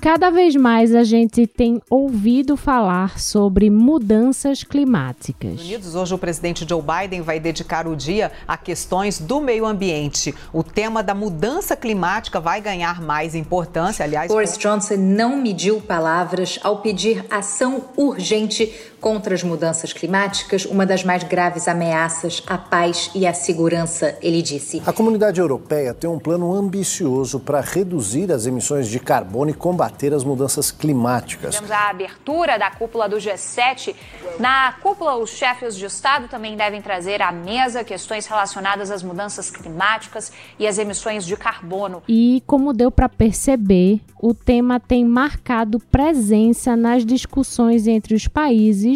Cada vez mais a gente tem ouvido falar sobre mudanças climáticas. Unidos, hoje o presidente Joe Biden vai dedicar o dia a questões do meio ambiente. O tema da mudança climática vai ganhar mais importância, aliás. Boris Johnson não mediu palavras ao pedir ação urgente contra as mudanças climáticas, uma das mais graves ameaças à paz e à segurança, ele disse. A comunidade europeia tem um plano ambicioso para reduzir as emissões de carbono e combater as mudanças climáticas. Tivemos a abertura da cúpula do G7. Na cúpula, os chefes de Estado também devem trazer à mesa questões relacionadas às mudanças climáticas e às emissões de carbono. E como deu para perceber, o tema tem marcado presença nas discussões entre os países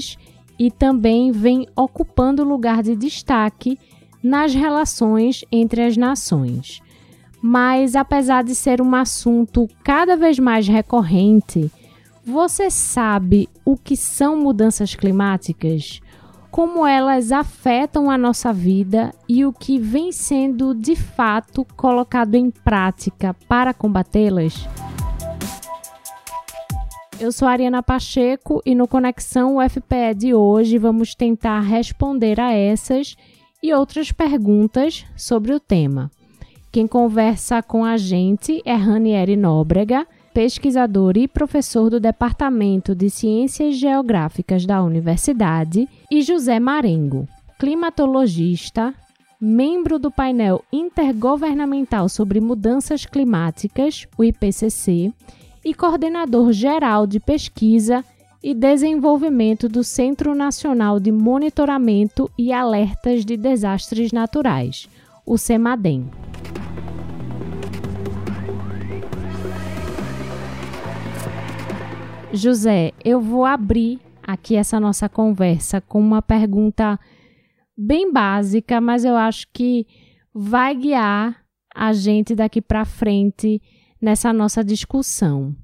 e também vem ocupando lugar de destaque nas relações entre as nações. Mas apesar de ser um assunto cada vez mais recorrente, você sabe o que são mudanças climáticas? Como elas afetam a nossa vida e o que vem sendo de fato colocado em prática para combatê-las? Eu sou Ariana Pacheco e no Conexão UFPE de hoje vamos tentar responder a essas e outras perguntas sobre o tema. Quem conversa com a gente é Ranieri Nóbrega, pesquisador e professor do Departamento de Ciências Geográficas da Universidade, e José Marengo, climatologista, membro do painel intergovernamental sobre mudanças climáticas, o IPCC, e coordenador geral de pesquisa e desenvolvimento do Centro Nacional de Monitoramento e Alertas de Desastres Naturais, o CEMADEM. José, eu vou abrir aqui essa nossa conversa com uma pergunta bem básica, mas eu acho que vai guiar a gente daqui para frente nessa nossa discussão,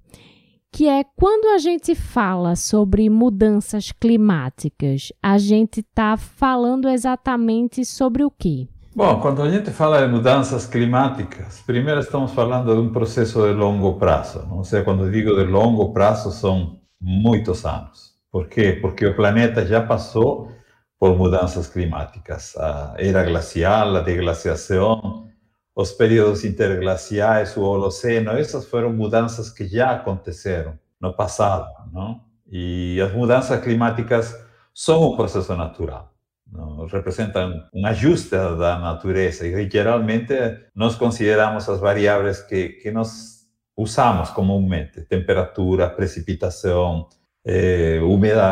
que é quando a gente fala sobre mudanças climáticas, a gente está falando exatamente sobre o quê? Bom, quando a gente fala de mudanças climáticas, primeiro estamos falando de um processo de longo prazo. Não? Ou seja, quando digo de longo prazo, são muitos anos. Por quê? Porque o planeta já passou por mudanças climáticas. A era glacial, a deglaciação, os períodos interglaciais, o Holoceno, essas foram mudanças que já aconteceram no passado. Não? E as mudanças climáticas são um processo natural representam um ajuste da natureza e geralmente nós consideramos as variáveis que, que nós usamos comumente, temperatura, precipitação, eh,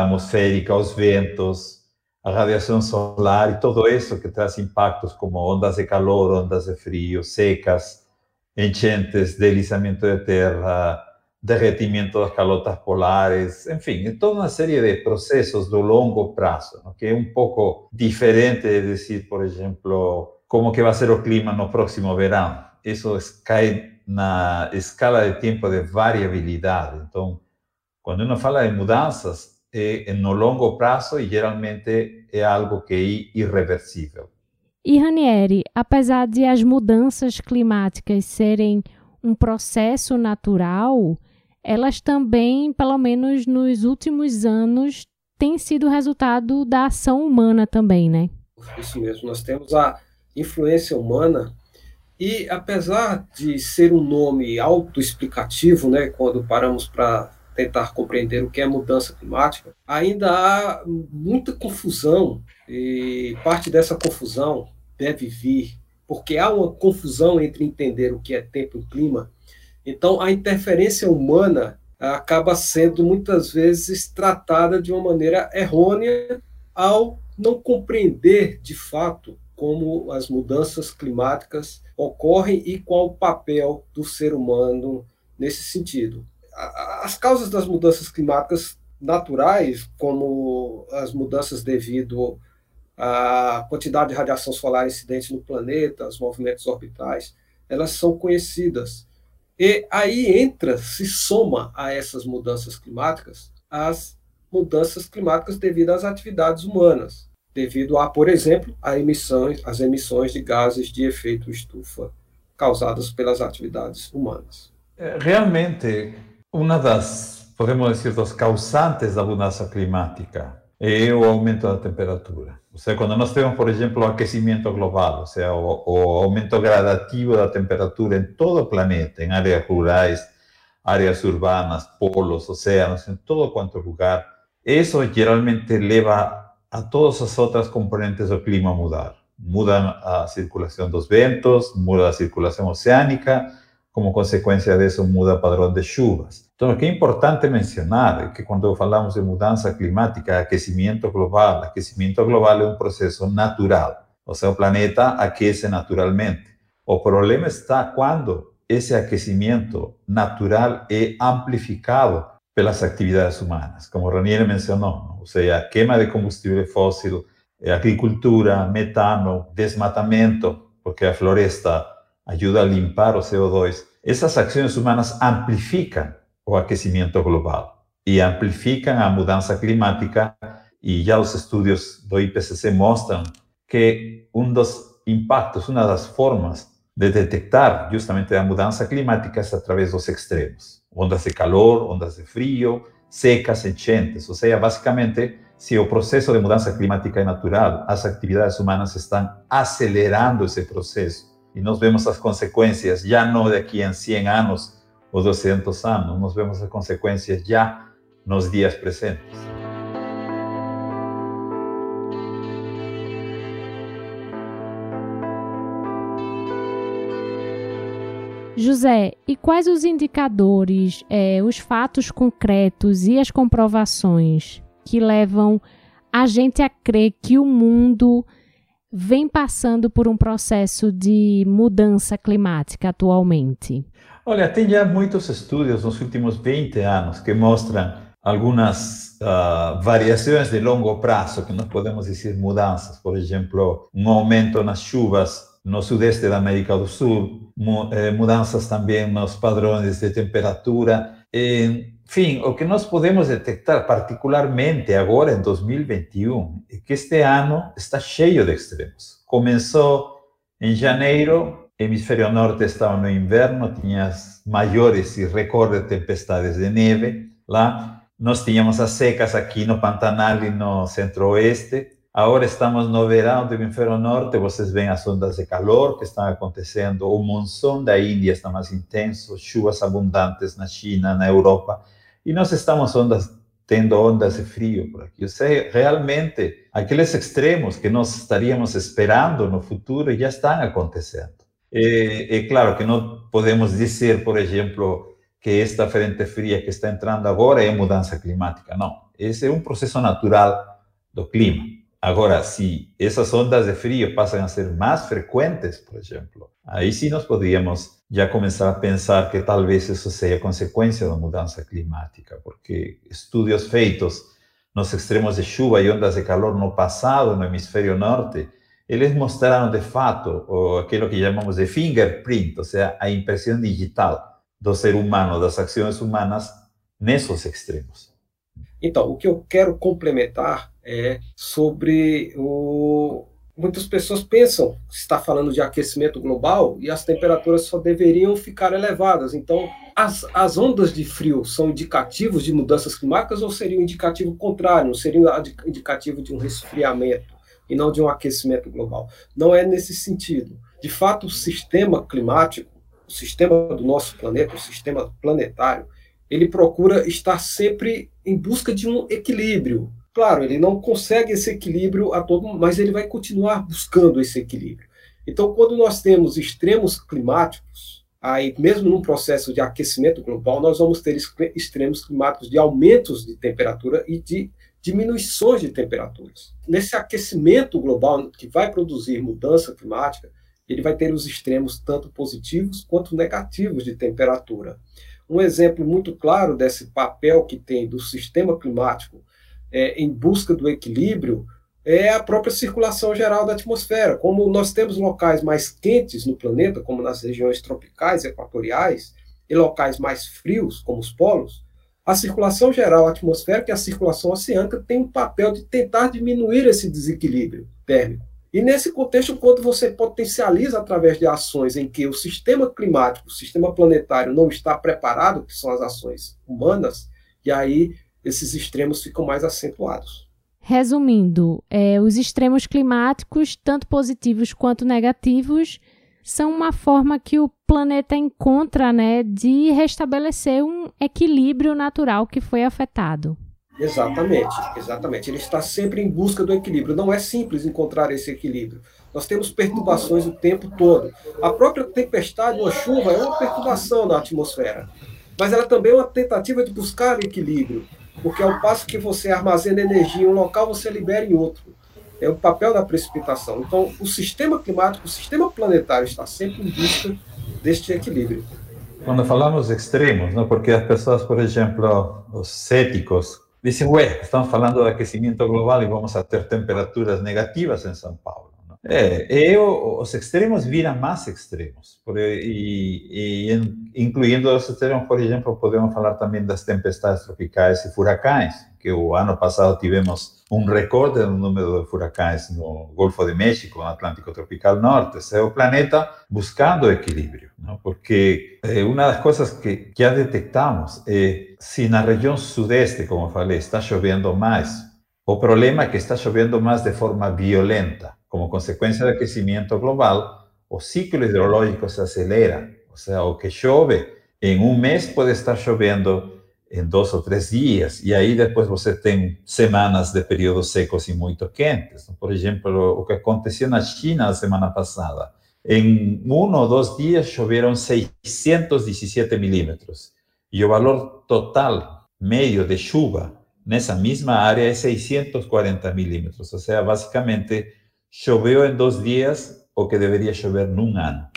atmosférica, os ventos, a radiación solar y todo eso que trae impactos como ondas de calor, ondas de frío, secas, enchentes, deslizamiento de tierra, derretimiento de las calotas polares, en fin, toda una serie de procesos de largo plazo, que es un poco diferente de decir, por ejemplo, cómo que va a ser el clima no próximo verano. Eso es, cae en una escala de tiempo de variabilidad. Entonces, cuando uno habla de mudanzas, é no longo prazo e geralmente é algo que é irreversível. E Ranieri, apesar de as mudanças climáticas serem um processo natural, elas também, pelo menos nos últimos anos, têm sido resultado da ação humana também, né? Isso mesmo, nós temos a influência humana e apesar de ser um nome autoexplicativo, né, quando paramos para tentar compreender o que é mudança climática, ainda há muita confusão e parte dessa confusão deve vir porque há uma confusão entre entender o que é tempo e clima então, a interferência humana acaba sendo muitas vezes tratada de uma maneira errônea ao não compreender de fato como as mudanças climáticas ocorrem e qual o papel do ser humano nesse sentido. As causas das mudanças climáticas naturais, como as mudanças devido à quantidade de radiação solar incidente no planeta, os movimentos orbitais, elas são conhecidas. E aí entra, se soma a essas mudanças climáticas, as mudanças climáticas devido às atividades humanas, devido a, por exemplo, a emissões, as emissões de gases de efeito estufa causadas pelas atividades humanas. É, realmente, Uma das, podemos dizer, dos causantes da mudança climática é o aumento da temperatura. Ou seja, quando nós temos, por exemplo, o aquecimento global, ou seja, o, o aumento gradativo da temperatura em todo o planeta, em áreas rurais, áreas urbanas, polos, oceanos, em todo quanto lugar, isso geralmente leva a todas as outras componentes do clima a mudar. Muda a circulação dos ventos, muda a circulação oceânica, como consecuencia de eso muda padrón de chuvas. Entonces, qué importante mencionar que cuando hablamos de mudanza climática, aquecimiento global, aquecimiento global es un proceso natural, o sea, el planeta aquece naturalmente. O problema está cuando ese aquecimiento natural es amplificado por las actividades humanas, como Ranieri mencionó, ¿no? o sea, quema de combustible fósil, agricultura, metano, desmatamiento, porque la floresta ayuda a limpar o CO2. Esas acciones humanas amplifican o aquecimiento global y amplifican a mudanza climática y ya los estudios do IPCC mostran que uno de los impactos, una de las formas de detectar justamente la mudanza climática es a través de los extremos, ondas de calor, ondas de frío, secas, enchentes, o sea, básicamente si el proceso de mudanza climática es natural, las actividades humanas están acelerando ese proceso E nós vemos as consequências já não daqui a 100 anos ou 200 anos, nós vemos as consequências já nos dias presentes. José, e quais os indicadores, é, os fatos concretos e as comprovações que levam a gente a crer que o mundo vem passando por um processo de mudança climática atualmente? Olha, tem já muitos estudos nos últimos 20 anos que mostram algumas uh, variações de longo prazo, que nós podemos dizer mudanças. Por exemplo, um aumento nas chuvas no sudeste da América do Sul, eh, mudanças também nos padrões de temperatura. Enfim, o que nós podemos detectar, particularmente agora em 2021, é que este ano está cheio de extremos. Começou em janeiro, hemisfério norte estava no inverno, tinha as maiores e recordes tempestades de neve lá. Nós tínhamos as secas aqui no Pantanal e no centro-oeste. Agora estamos no verão do hemisfério norte, vocês veem as ondas de calor que estão acontecendo, o monção da Índia está mais intenso, chuvas abundantes na China, na Europa, e nós estamos ondas, tendo ondas de frio por aqui. Ou seja, realmente, aqueles extremos que nós estaríamos esperando no futuro já estão acontecendo. É, é claro que não podemos dizer, por exemplo, que esta frente fria que está entrando agora é mudança climática. Não, esse é um processo natural do clima. Agora, se essas ondas de frio passam a ser mais frequentes, por exemplo, aí sim nós poderíamos já começar a pensar que talvez isso seja consequência da mudança climática, porque estudos feitos nos extremos de chuva e ondas de calor no passado, no hemisfério norte, eles mostraram de fato aquilo que chamamos de fingerprint, ou seja, a impressão digital do ser humano, das ações humanas nesses extremos. Então, o que eu quero complementar é sobre o. Muitas pessoas pensam que está falando de aquecimento global e as temperaturas só deveriam ficar elevadas. Então, as, as ondas de frio são indicativos de mudanças climáticas ou seria um indicativo contrário? Seria um indicativo de um resfriamento e não de um aquecimento global? Não é nesse sentido. De fato, o sistema climático, o sistema do nosso planeta, o sistema planetário, ele procura estar sempre em busca de um equilíbrio. Claro, ele não consegue esse equilíbrio a todo, mas ele vai continuar buscando esse equilíbrio. Então, quando nós temos extremos climáticos, aí mesmo num processo de aquecimento global, nós vamos ter extremos climáticos de aumentos de temperatura e de diminuições de temperaturas. Nesse aquecimento global que vai produzir mudança climática, ele vai ter os extremos tanto positivos quanto negativos de temperatura. Um exemplo muito claro desse papel que tem do sistema climático é, em busca do equilíbrio é a própria circulação geral da atmosfera. Como nós temos locais mais quentes no planeta, como nas regiões tropicais e equatoriais, e locais mais frios, como os polos, a circulação geral atmosférica e a circulação oceânica têm um papel de tentar diminuir esse desequilíbrio térmico E nesse contexto, quando você potencializa através de ações em que o sistema climático, o sistema planetário não está preparado, que são as ações humanas, e aí esses extremos ficam mais acentuados. Resumindo, é, os extremos climáticos, tanto positivos quanto negativos, são uma forma que o planeta encontra né, de restabelecer um equilíbrio natural que foi afetado. Exatamente, exatamente. Ele está sempre em busca do equilíbrio. Não é simples encontrar esse equilíbrio. Nós temos perturbações o tempo todo. A própria tempestade ou chuva é uma perturbação na atmosfera, mas ela também é uma tentativa de buscar equilíbrio, porque ao passo que você armazena energia em um local, você libera em outro. É o papel da precipitação. Então, o sistema climático, o sistema planetário está sempre em busca deste equilíbrio. Quando falamos extremos, não? porque as pessoas, por exemplo, os céticos, dicen, ué, estamos falando de aquecimento global e vamos a ter temperaturas negativas em São Paulo. É, e os extremos viram mais extremos, por, e, e incluindo os extremos, por exemplo, podemos falar também das tempestades tropicais e furacões, que o ano passado tivemos um recorde no número de furacões no Golfo de México, no Atlântico Tropical Norte. Esse é o planeta buscando equilíbrio, não? porque eh, uma das coisas que já detectamos é se na região sudeste, como eu falei, está chovendo mais, o problema é que está chovendo mais de forma violenta, como consecuencia del crecimiento global, o ciclo hidrológico se acelera, o sea, o que llueve en un mes puede estar lloviendo en dos o tres días, y ahí después você tem semanas de períodos secos y muy quentes. Por ejemplo, lo que aconteció en China la semana pasada, en uno o dos días llovieron 617 milímetros, y el valor total medio de chuva en esa misma área es 640 milímetros, o sea, básicamente choveu em dois dias o que deveria chover num ano.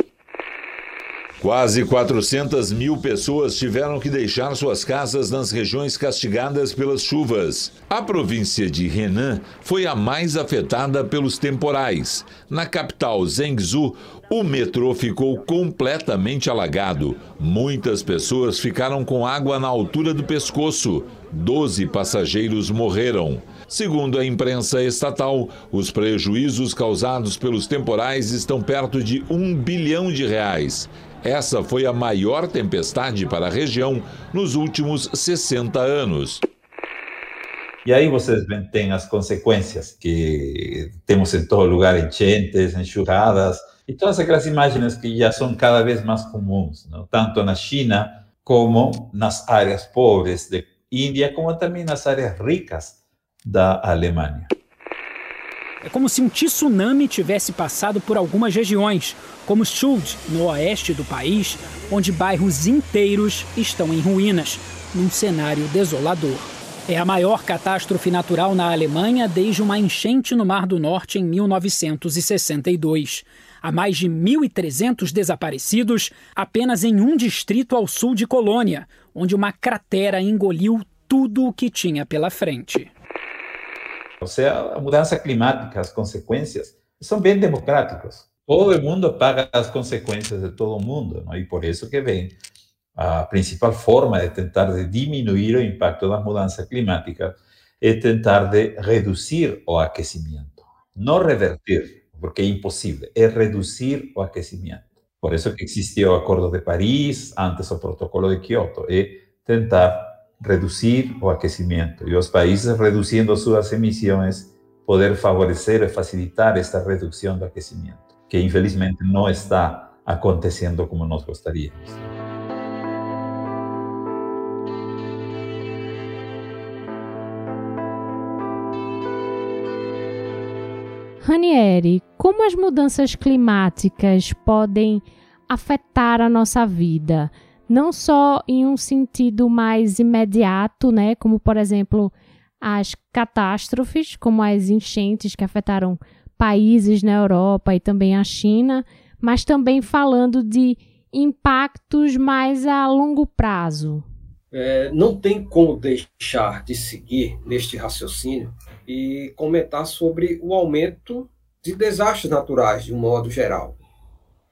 Quase 400 mil pessoas tiveram que deixar suas casas nas regiões castigadas pelas chuvas. A província de Henan foi a mais afetada pelos temporais. Na capital Zhengzhou, o metrô ficou completamente alagado. Muitas pessoas ficaram com água na altura do pescoço. Doze passageiros morreram. Segundo a imprensa estatal, os prejuízos causados pelos temporais estão perto de um bilhão de reais. Essa foi a maior tempestade para a região nos últimos 60 anos. E aí vocês têm as consequências que temos em todo lugar, enchentes, enxurradas, e todas aquelas imagens que já são cada vez mais comuns, não? tanto na China como nas áreas pobres da Índia, como também nas áreas ricas da Alemanha. É como se um tsunami tivesse passado por algumas regiões, como Schuld, no oeste do país, onde bairros inteiros estão em ruínas, num cenário desolador. É a maior catástrofe natural na Alemanha desde uma enchente no Mar do Norte em 1962. Há mais de 1.300 desaparecidos apenas em um distrito ao sul de Colônia, onde uma cratera engoliu tudo o que tinha pela frente. Ou seja, a mudança climática, as consequências, são bem democráticas. Todo mundo paga as consequências de todo mundo, não? e por isso que vem a principal forma de tentar de diminuir o impacto da mudança climática é tentar de reduzir o aquecimento, não revertir, porque é impossível, é reduzir o aquecimento. Por isso que existiu o Acordo de Paris, antes o Protocolo de Kyoto, é tentar reducir o aquecimento e os países reduzindo suas emissões poder favorecer e facilitar esta redução do aquecimento, que infelizmente não está acontecendo como nós gostaríamos. Ranieri, como as mudanças climáticas podem afetar a nossa vida? Não só em um sentido mais imediato, né, como por exemplo as catástrofes, como as enchentes que afetaram países na Europa e também a China, mas também falando de impactos mais a longo prazo. É, não tem como deixar de seguir neste raciocínio e comentar sobre o aumento de desastres naturais de um modo geral.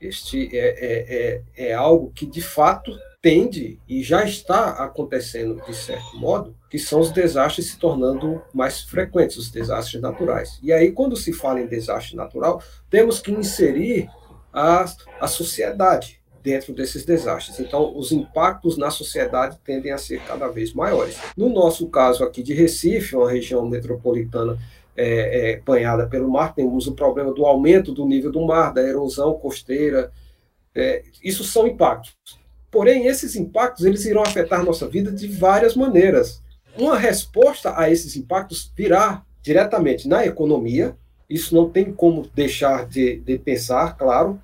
Este é, é, é, é algo que, de fato, tende e já está acontecendo, de certo modo, que são os desastres se tornando mais frequentes, os desastres naturais. E aí, quando se fala em desastre natural, temos que inserir a, a sociedade dentro desses desastres. Então, os impactos na sociedade tendem a ser cada vez maiores. No nosso caso aqui de Recife, uma região metropolitana é, é, banhada pelo mar, temos o problema do aumento do nível do mar, da erosão costeira. É, isso são impactos. Porém, esses impactos eles irão afetar nossa vida de várias maneiras. Uma resposta a esses impactos virá diretamente na economia, isso não tem como deixar de, de pensar, claro.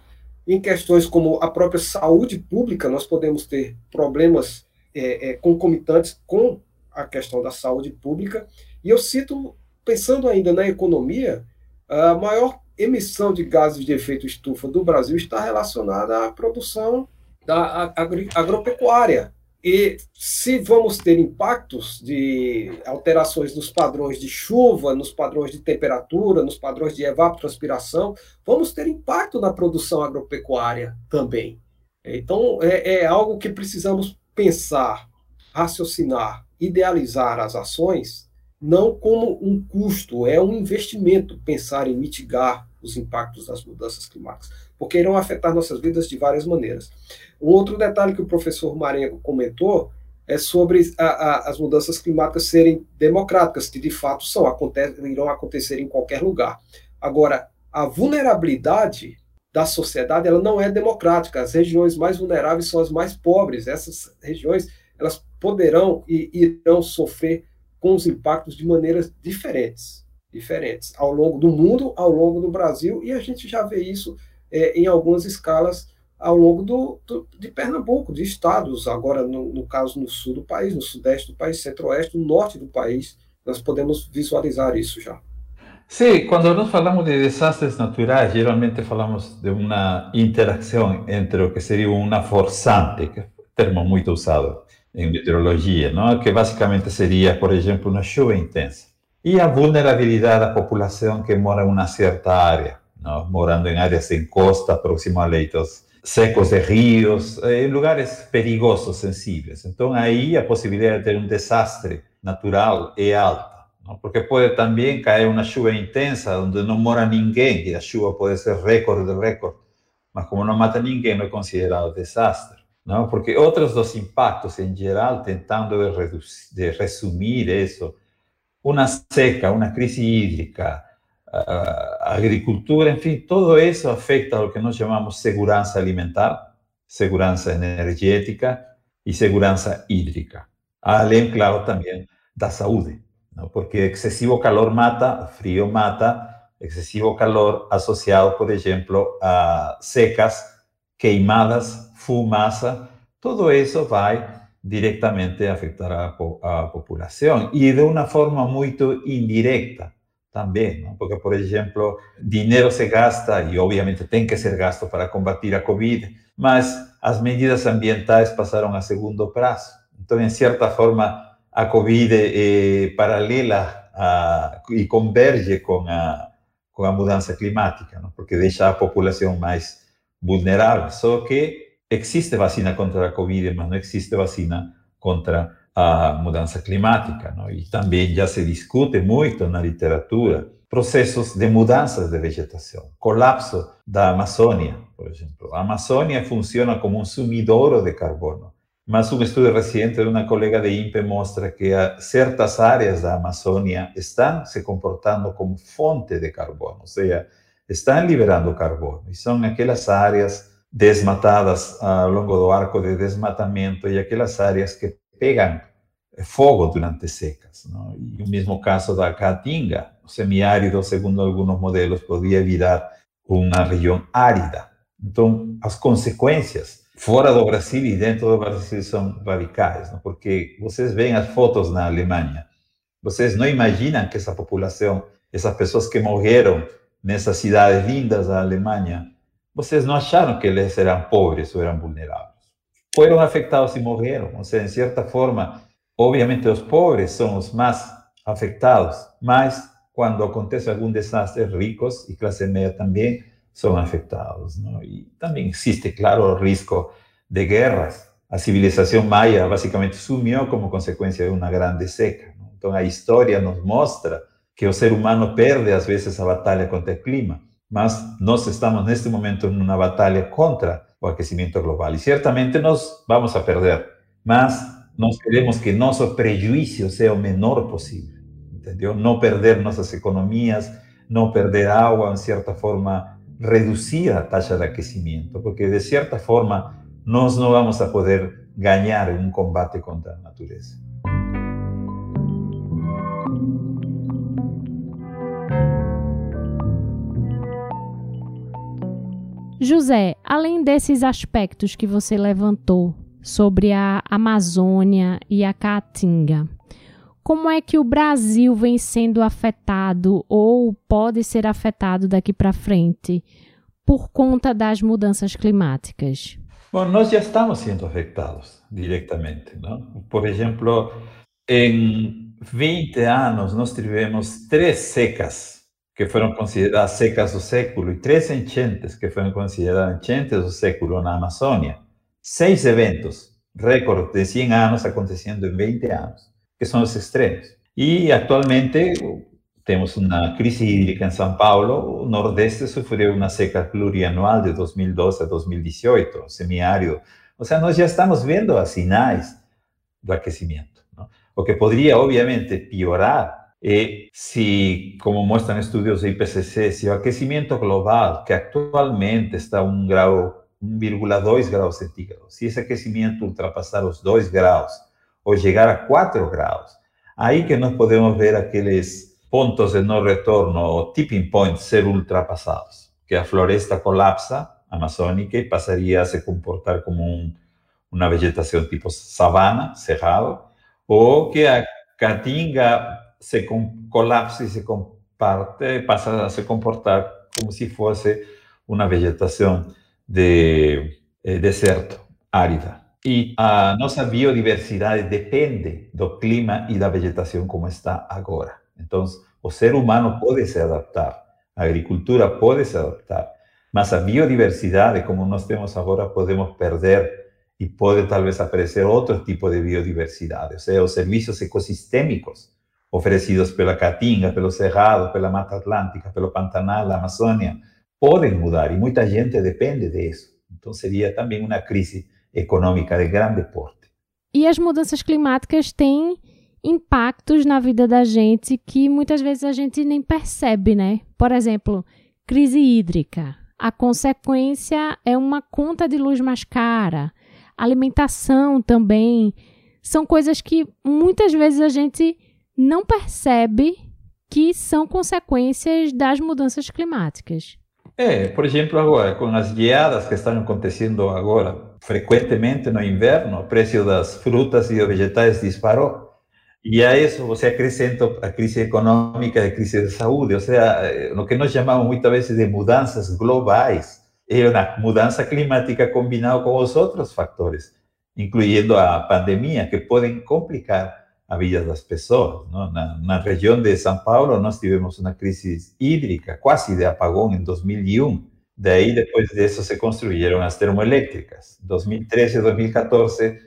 Em questões como a própria saúde pública, nós podemos ter problemas é, é, concomitantes com a questão da saúde pública. E eu cito, pensando ainda na economia, a maior emissão de gases de efeito estufa do Brasil está relacionada à produção da agropecuária. E se vamos ter impactos de alterações nos padrões de chuva, nos padrões de temperatura, nos padrões de evapotranspiração, vamos ter impacto na produção agropecuária também. Então, é, é algo que precisamos pensar, raciocinar, idealizar as ações, não como um custo, é um investimento pensar em mitigar os impactos das mudanças climáticas, porque irão afetar nossas vidas de várias maneiras. Um outro detalhe que o professor Marengo comentou é sobre a, a, as mudanças climáticas serem democráticas, que de fato são, irão acontecer em qualquer lugar. Agora, a vulnerabilidade da sociedade ela não é democrática. As regiões mais vulneráveis são as mais pobres. Essas regiões elas poderão e irão sofrer com os impactos de maneiras diferentes, diferentes ao longo do mundo, ao longo do Brasil, e a gente já vê isso é, em algumas escalas ao longo do, do, de Pernambuco, de estados, agora no, no, caso no sul do país, no sudeste do país, centro-oeste, no norte do país, nós podemos visualizar isso já. Sim, quando nós falamos de desastres naturais, geralmente falamos de uma interação entre o que seria uma forçante, que é um termo muito usado em meteorologia, não? que basicamente seria, por exemplo, uma chuva intensa, e a vulnerabilidade da população que mora em uma certa área, não? morando em áreas em costa, próximo a leitos secos de ríos, eh, em lugares perigosos, sensíveis. Então, aí a possibilidade de ter um desastre natural é alta, não? porque pode também cair uma chuva intensa onde não mora ninguém, e a chuva pode ser recorde de recorde, mas como não mata ninguém, não é considerado desastre. ¿no? Porque otros dos impactos en general, tentando de, reducir, de resumir eso, una seca, una crisis hídrica, uh, agricultura, en fin, todo eso afecta a lo que nos llamamos seguridad alimentar, seguridad energética y seguridad hídrica. Além, claro, también da saúde, ¿no? porque excesivo calor mata, frío mata, excesivo calor asociado, por ejemplo, a secas, queimadas, fumaça, tudo isso vai diretamente afetar a, a população e de uma forma muito indireta também, não? porque, por exemplo, dinheiro se gasta e, obviamente, tem que ser gasto para combater a Covid, mas as medidas ambientais passaram a segundo prazo. Então, em certa forma, a Covid é paralela a, e converge com a, com a mudança climática, não? porque deixa a população mais vulnerável. Só que existe vacina contra la COVID, pero no existe vacina contra ah, a mudança climática, ¿no? y también ya se discute mucho en la literatura procesos de mudanzas de vegetación, colapso de la Amazonia, por ejemplo. La Amazonia funciona como un sumidoro de carbono, mas un estudio reciente de una colega de INPE muestra que ciertas áreas de la Amazonia están se comportando como fuente de carbono, o sea, están liberando carbono, y son aquellas áreas desmatadas ao longo do arco de desmatamento e aquelas áreas que pegam fogo durante secas. Não? E o mesmo caso da Caatinga, semiárido, segundo alguns modelos, podia virar uma região árida. Então, as consequências fora do Brasil e dentro do Brasil são radicais, porque vocês veem as fotos na Alemanha, vocês não imaginam que essa população, essas pessoas que morreram nessas cidades lindas da Alemanha, vocês não acharam que eles eram pobres ou eram vulneráveis foram afetados e morreram. Ou seja, em certa forma, obviamente os pobres são os mais afetados, mas quando acontece algum desastre, ricos e classe média também são afetados. Não? E também existe, claro, o risco de guerras. A civilização maia basicamente sumiu como consequência de uma grande seca. Não? Então a nos mostra que o ser humano perde às vezes a batalha contra o clima, mas nós estamos neste momento numa batalha contra o aquecimento global e certamente nós vamos a perder, mas nós queremos que nosso prejuízo seja o menor possível, entendeu? Não perder nossas economias, não perder água, em certa forma reduzir a taxa de aquecimento, porque de certa forma nós não vamos a poder ganhar um combate contra a natureza. José, além desses aspectos que você levantou sobre a Amazônia e a Caatinga, como é que o Brasil vem sendo afetado ou pode ser afetado daqui para frente por conta das mudanças climáticas? Bom, nós já estamos sendo afetados diretamente. Não? Por exemplo, em 20 anos, nós tivemos três secas que foram consideradas secas do século e três enchentes que foram consideradas enchentes do século na Amazônia. Seis eventos, recorde de 100 anos acontecendo em 20 anos que são os extremos. E atualmente temos uma crise hídrica em São Paulo, o Nordeste sofreu uma seca plurianual de 2012 a 2018, semiárido. Ou seja, nós já estamos vendo as sinais do aquecimento. Não? O que poderia, obviamente, piorar y si, como muestran estudios de IPCC, si el aquecimiento global, que actualmente está a un grado, 1,2 grados centígrados, si ese aquecimiento ultrapasar los 2 graus o llegar a 4 graus, ahí que nos podemos ver aquellos puntos de no retorno o tipping points ser ultrapasados, que la floresta colapsa amazónica y pasaría a se comportar como un, una vegetación tipo sabana, cerrado, o que a caatinga se colapsa e se comparte, passa a se comportar como se fosse uma vegetação de eh, deserto, árida. E a nossa biodiversidade depende do clima e da vegetação como está agora. Então, o ser humano pode se adaptar, a agricultura pode se adaptar, mas a biodiversidade, como nós temos agora, podemos perder e pode talvez aparecer outro tipo de biodiversidade, ou seja, os serviços ecossistêmicos oferecidos pela Caatinga, pelo Cerrado, pela Mata Atlântica, pelo Pantanal, Amazônia, podem mudar e muita gente depende disso. Então, seria também uma crise econômica de grande porte. E as mudanças climáticas têm impactos na vida da gente que muitas vezes a gente nem percebe, né? Por exemplo, crise hídrica. A consequência é uma conta de luz mais cara, alimentação também. São coisas que muitas vezes a gente não percebe que são consequências das mudanças climáticas. É, por exemplo, agora, com as geadas que estão acontecendo agora, frequentemente no inverno, o preço das frutas e vegetais disparou. E a isso você acrescenta a crise econômica e a crise de saúde, ou seja, o que nós chamamos muitas vezes de mudanças globais, é uma mudança climática combinada com os outros fatores, incluindo a pandemia, que podem complicar a vida das pessoas. Na, na, região de São Paulo, nós tivemos uma crise hídrica, quase de apagão, em 2001. Daí, depois disso, se construíram as termoelétricas. 2013 e 2014,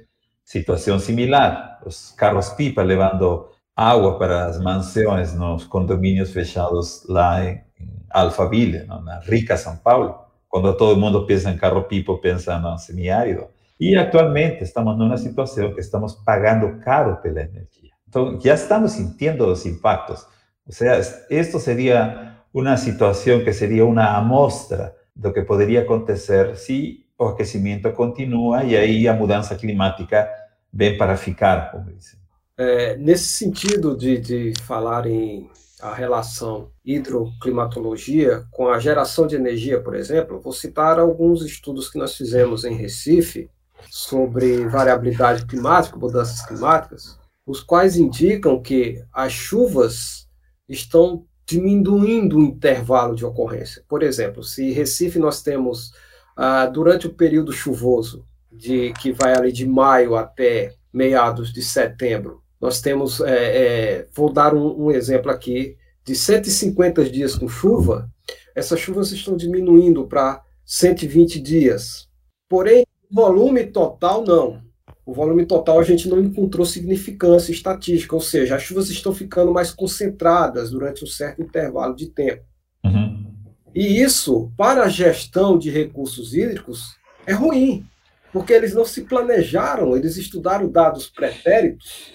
situação similar. Os carros-pipa levando água para as mansões nos condomínios fechados lá em Alphaville, na rica São Paulo. Quando todo mundo pensa em carro-pipa, pensa no semiárido. E atualmente estamos numa situação que estamos pagando caro pela energia. Então, já estamos sentindo os impactos. Ou seja, isto seria uma situação que seria uma amostra do que poderia acontecer se o aquecimento continua e aí a mudança climática vem para ficar, como dizem. É, nesse sentido de, de falar em a relação hidroclimatologia com a geração de energia, por exemplo, vou citar alguns estudos que nós fizemos em Recife, sobre variabilidade climática, mudanças climáticas, os quais indicam que as chuvas estão diminuindo o intervalo de ocorrência. Por exemplo, se Recife nós temos ah, durante o período chuvoso de que vai ali de maio até meados de setembro, nós temos, é, é, vou dar um, um, exemplo aqui, de 150 dias com chuva, essas chuvas estão diminuindo para 120 dias. Porém, volume total não. O volume total a gente não encontrou significância estatística, ou seja, as chuvas estão ficando mais concentradas durante um certo intervalo de tempo. Uhum. E isso, para a gestão de recursos hídricos, é ruim, porque eles não se planejaram, eles estudaram dados pretéritos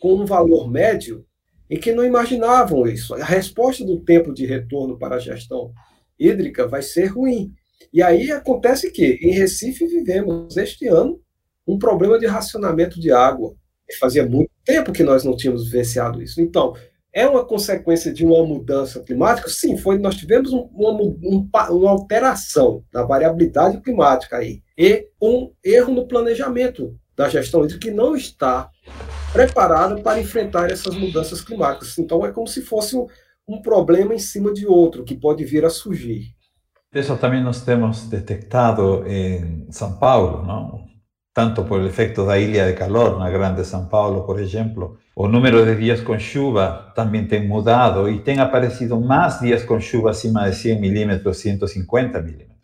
com um valor médio em que não imaginavam isso. A resposta do tempo de retorno para a gestão hídrica vai ser ruim. E aí acontece que em Recife vivemos este ano um problema de racionamento de água. Fazia muito tempo que nós não tínhamos vivenciado isso. Então, é uma consequência de uma mudança climática? Sim, foi. Nós tivemos um, uma, um, uma alteração da variabilidade climática aí e um erro no planejamento da gestão hídrica que não está preparada para enfrentar essas mudanças climáticas. Então, é como se fosse um, um problema em cima de outro que pode vir a surgir. Isso também nós temos detectado em São Paulo, tanto por el efecto da ilha de calor na grande São Paulo, por exemplo, o número de dias com chuva também tem mudado e tem aparecido mais dias com chuva acima de 100 milímetros, 150 milímetros.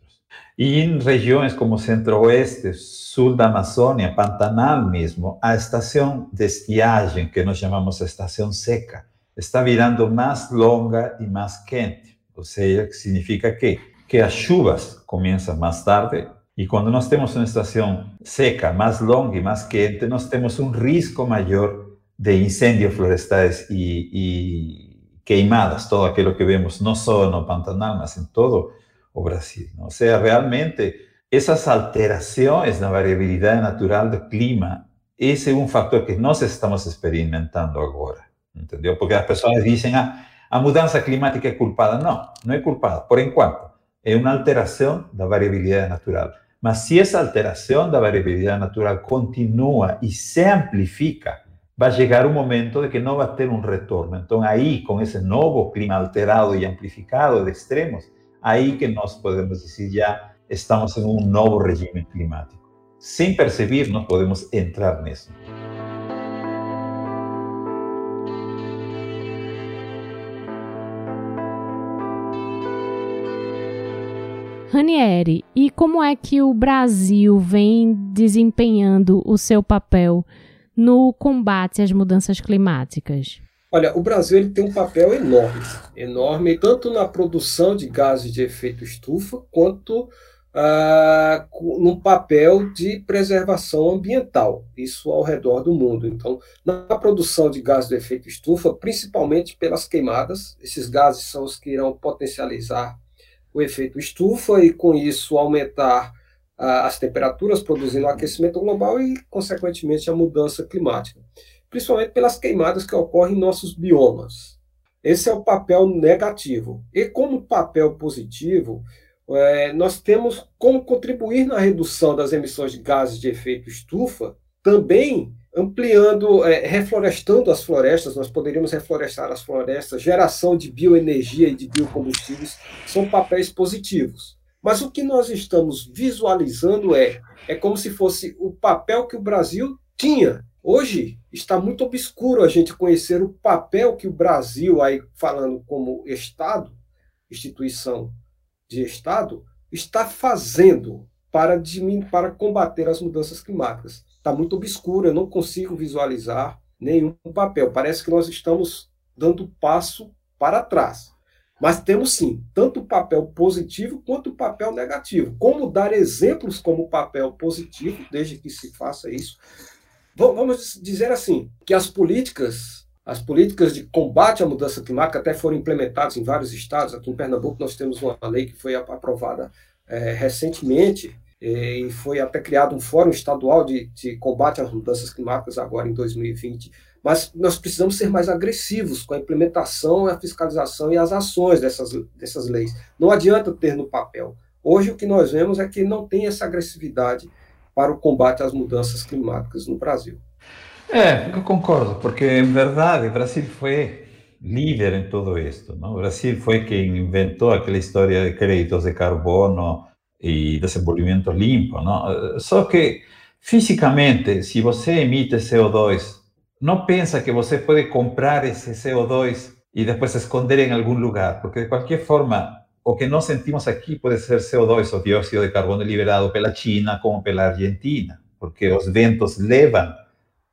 E em regiões como centro-oeste, sul da Amazônia, Pantanal mesmo, a estação de estiagem, que nós chamamos estação seca, está virando mais longa e mais quente. Ou seja, significa que, que as chuvas começam mais tarde e quando nós temos uma estação seca, mais longa e mais quente, nós temos um risco maior de incêndios florestais e, e queimadas, todo aquilo que vemos não só no Pantanal, mas em todo o Brasil. Ou seja, realmente, essas alterações na variabilidade natural do clima, esse é um fator que nós estamos experimentando agora, entendeu? Porque as pessoas dizem, ah, a mudança climática é culpada. Não, não é culpada, por enquanto. É uma alteração da variabilidade natural. Mas se essa alteração da variabilidade natural continua e se amplifica, vai chegar um momento de que não vai ter um retorno. Então, aí, com esse novo clima alterado e amplificado de extremos, aí que nós podemos dizer já estamos em um novo regime climático. Sem perceber, nós podemos entrar nisso. Ranieri, e como é que o Brasil vem desempenhando o seu papel no combate às mudanças climáticas? Olha, o Brasil ele tem um papel enorme, enorme tanto na produção de gases de efeito estufa quanto ah, no papel de preservação ambiental, isso ao redor do mundo. Então, na produção de gases de efeito estufa, principalmente pelas queimadas, esses gases são os que irão potencializar o efeito estufa e, com isso, aumentar as temperaturas, produzindo aquecimento global e, consequentemente, a mudança climática, principalmente pelas queimadas que ocorrem em nossos biomas. Esse é o papel negativo. E, como papel positivo, é, nós temos como contribuir na redução das emissões de gases de efeito estufa, também ampliando, é, reflorestando as florestas, nós poderíamos reflorestar as florestas, geração de bioenergia e de biocombustíveis são papéis positivos. Mas o que nós estamos visualizando é, é como se fosse o papel que o Brasil tinha. Hoje está muito obscuro a gente conhecer o papel que o Brasil, aí falando como Estado, instituição de Estado, está fazendo para, para combater as mudanças climáticas está muito obscuro, eu não consigo visualizar nenhum papel. Parece que nós estamos dando passo para trás. Mas temos sim, tanto o papel positivo quanto o papel negativo. Como dar exemplos como papel positivo, desde que se faça isso. Vamos dizer assim, que as políticas, as políticas de combate à mudança climática até foram implementadas em vários estados. Aqui em Pernambuco nós temos uma lei que foi aprovada é, recentemente, e foi até criado um fórum estadual de, de combate às mudanças climáticas agora em 2020. Mas nós precisamos ser mais agressivos com a implementação, a fiscalização e as ações dessas, dessas leis. Não adianta ter no papel. Hoje o que nós vemos é que não tem essa agressividade para o combate às mudanças climáticas no Brasil. É, eu concordo, porque em verdade o Brasil foi líder em tudo isso. Não? O Brasil foi quem inventou aquela história de créditos de carbono, e desenvolvimento limpo, não? Só que fisicamente, se você emite CO2, não pensa que você pode comprar esse CO2 e depois esconder em algum lugar, porque de qualquer forma o que nós sentimos aqui pode ser CO2, o dióxido de carbono liberado pela China como pela Argentina, porque os ventos levam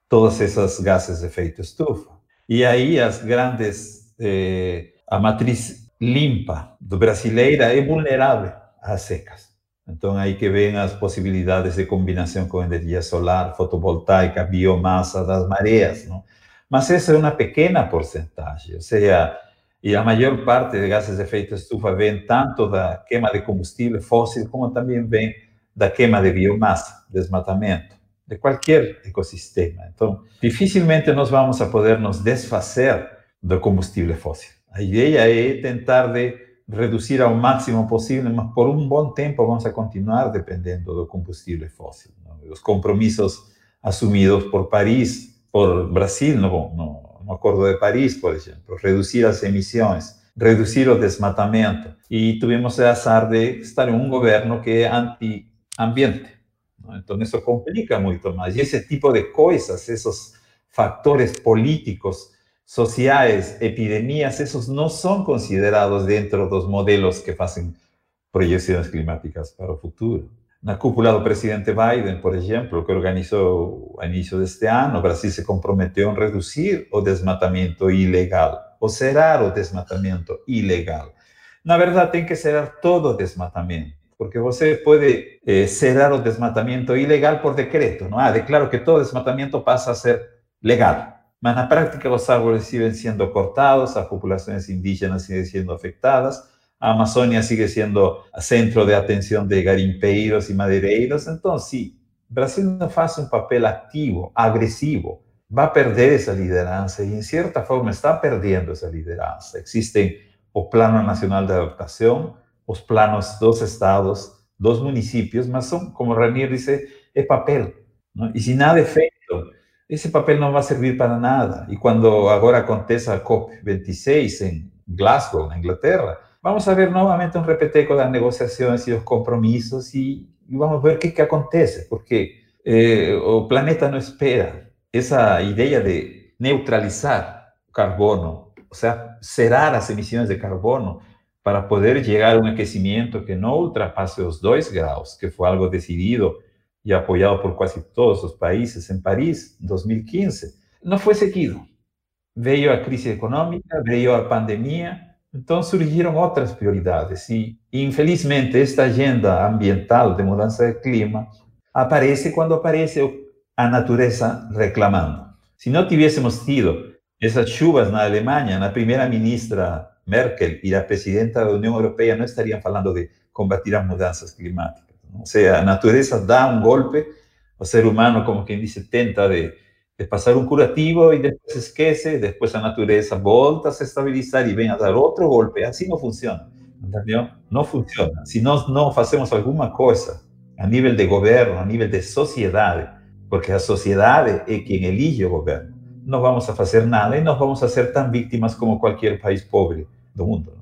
todos esses gases de efeito estufa. E aí as grandes, eh, a matriz limpa brasileira é vulnerável às secas. Então aí que vem as possibilidades de combinação com energia solar, fotovoltaica, biomassa das mareas, não? Mas essa é uma pequena porcentagem, ou seja, e a maior parte de gases de efeito estufa vem tanto da queima de combustível fóssil, como também vem da queima de biomassa, desmatamento, de qualquer ecossistema. Então, dificilmente nós vamos a poder nos desfazer do combustível fóssil. A ideia é tentar de reduzir ao máximo possível, mas por um bom tempo vamos a continuar dependendo do combustível fóssil. Os compromissos assumidos por Paris, por Brasil, no, no, no Acordo de Paris, por exemplo, reduzir as emissões, reduzir o desmatamento. E tivemos o azar de estar em um governo que é anti-ambiente. Então, isso complica muito mais. E esse tipo de coisas, esses fatores políticos, sociais, epidemias, esos não são considerados dentro dos modelos que fazem projeções climáticas para o futuro. Na cúpula do presidente Biden, por exemplo, que organizou a início deste ano, o Brasil se comprometeu em reduzir o desmatamento ilegal, ou zerar o desmatamento ilegal. Na verdade, tem que zerar todo o desmatamento, porque você pode eh, zerar o desmatamento ilegal por decreto, não? Ah, declaro que todo desmatamento passa a ser legal. Mas na práctica, los árboles siguen siendo cortados, las poblaciones indígenas siguen siendo afectadas, a Amazonia sigue siendo centro de atención de garimpeiros y madereiros. Entonces, si Brasil no hace un papel activo, agresivo, va a perder esa lideranza y en cierta forma está perdiendo esa lideranza. Existen o Plano Nacional de Adaptación, los planos dos estados, dos municipios, más son, como Ranier dice, es papel. ¿no? Y si nada efecto ese papel no va a servir para nada. Y cuando ahora acontece la COP26 en Glasgow, en Inglaterra, vamos a ver nuevamente un repeteco de las negociaciones y los compromisos y, y vamos a ver qué, qué acontece, porque eh, el planeta no espera esa idea de neutralizar carbono, o sea, cerrar las emisiones de carbono para poder llegar a un aquecimiento que no ultrapase los 2 grados, que fue algo decidido y apoyado por casi todos los países en París, 2015, no fue seguido. Veio a crisis económica, veio a pandemia, entonces surgieron otras prioridades y infelizmente esta agenda ambiental de mudanza de clima aparece cuando aparece a naturaleza reclamando. Si no tuviésemos sido esas chuvas en Alemania, la primera ministra Merkel y la presidenta de la Unión Europea no estarían hablando de combatir las mudanzas climáticas. O sea, a natureza dá um golpe, o ser humano, como quien dice, tenta de, pasar un curativo y después se esquece, después a natureza volta a se estabilizar y ven a dar otro golpe. Así no funciona. No funciona. Si nós no hacemos alguna cosa a nivel de gobierno, a nivel de sociedad, porque la sociedad es quien elige el gobierno, no vamos a hacer nada y nos vamos a ser tan víctimas como cualquier país pobre del mundo.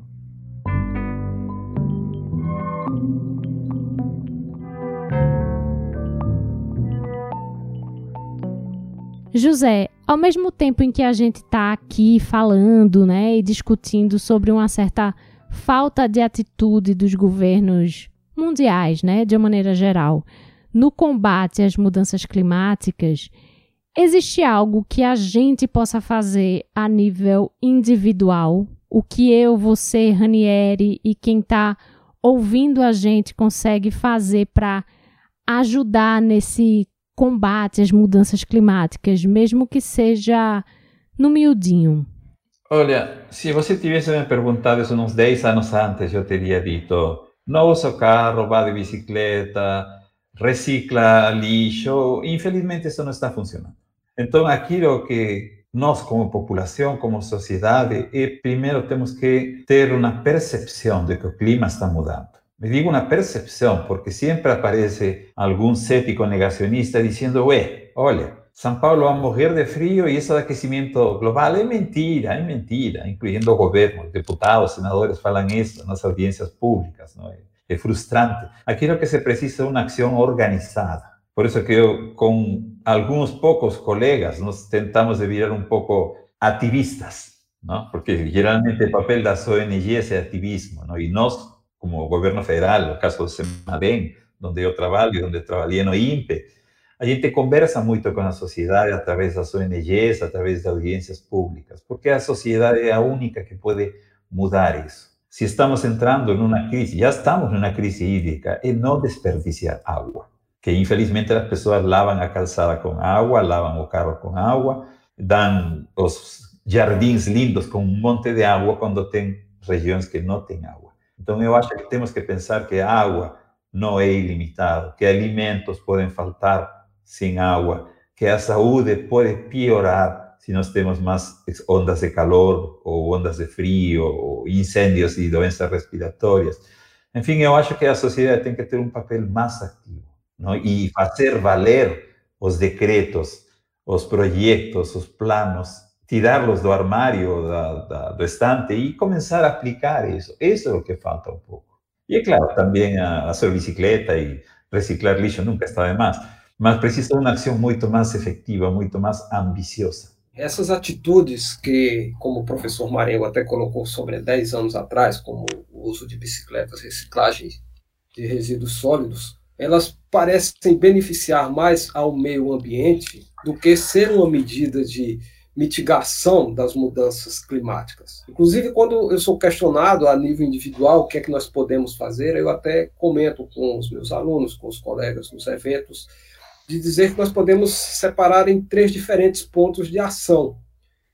José, ao mesmo tempo em que a gente está aqui falando né, e discutindo sobre uma certa falta de atitude dos governos mundiais, né, de uma maneira geral, no combate às mudanças climáticas, existe algo que a gente possa fazer a nível individual? O que eu, você, Ranieri e quem está ouvindo a gente consegue fazer para ajudar nesse combate às mudanças climáticas, mesmo que seja no miudinho? Olha, se você tivesse me perguntado isso uns 10 anos antes, eu teria dito: não usa carro, vá de bicicleta, recicla lixo. Infelizmente, isso não está funcionando. Então, aquilo que nós, como população, como sociedade, é, primeiro temos que ter uma percepção de que o clima está mudando. Me digo una percepción, porque siempre aparece algún cético negacionista diciendo, güey, olha, São Paulo va a morrer de frío y eso de aquecimiento global es mentira, es mentira, incluyendo gobiernos, deputados, senadores falan eso en las audiencias públicas, ¿no? Es frustrante. Aquí lo que se precisa es una acción organizada. Por eso que yo con algunos pocos colegas nos tentamos de virar un poco activistas, ¿no? Porque generalmente el papel de las ONG es el activismo, ¿no? Y nos como governo federal, o caso do SEMADEM, onde eu trabalho, onde trabalhei no INPE, a gente conversa muito com a sociedade através das ONGs, através de audiências públicas, porque a sociedade é a única que pode mudar isso. Se estamos entrando numa crise, já estamos numa crise hídrica, é não desperdiciar água. Que infelizmente as pessoas lavam a calçada com água, lavam o carro com água, dão os jardins lindos com um monte de água quando tem regiões que não têm água. Então eu acho que temos que pensar que a água não é ilimitada, que alimentos podem faltar sem água, que a saúde pode piorar se nós temos mais ondas de calor ou ondas de frio ou incêndios e doenças respiratórias. Enfim, eu acho que a sociedade tem que ter um papel mais ativo não? e fazer valer os decretos, os projetos, os planos, tirá-los do armário, da, da, do estante e começar a aplicar isso. Isso é o que falta um pouco. E é claro, também a, a sua bicicleta e reciclar lixo nunca está demais mas precisa uma ação muito mais efetiva, muito mais ambiciosa. Essas atitudes que, como o professor Marengo até colocou sobre 10 anos atrás, como o uso de bicicletas, reciclagem de resíduos sólidos, elas parecem beneficiar mais ao meio ambiente do que ser uma medida de mitigação das mudanças climáticas. Inclusive, quando eu sou questionado a nível individual o que é que nós podemos fazer, eu até comento com os meus alunos, com os colegas nos eventos, de dizer que nós podemos separar em três diferentes pontos de ação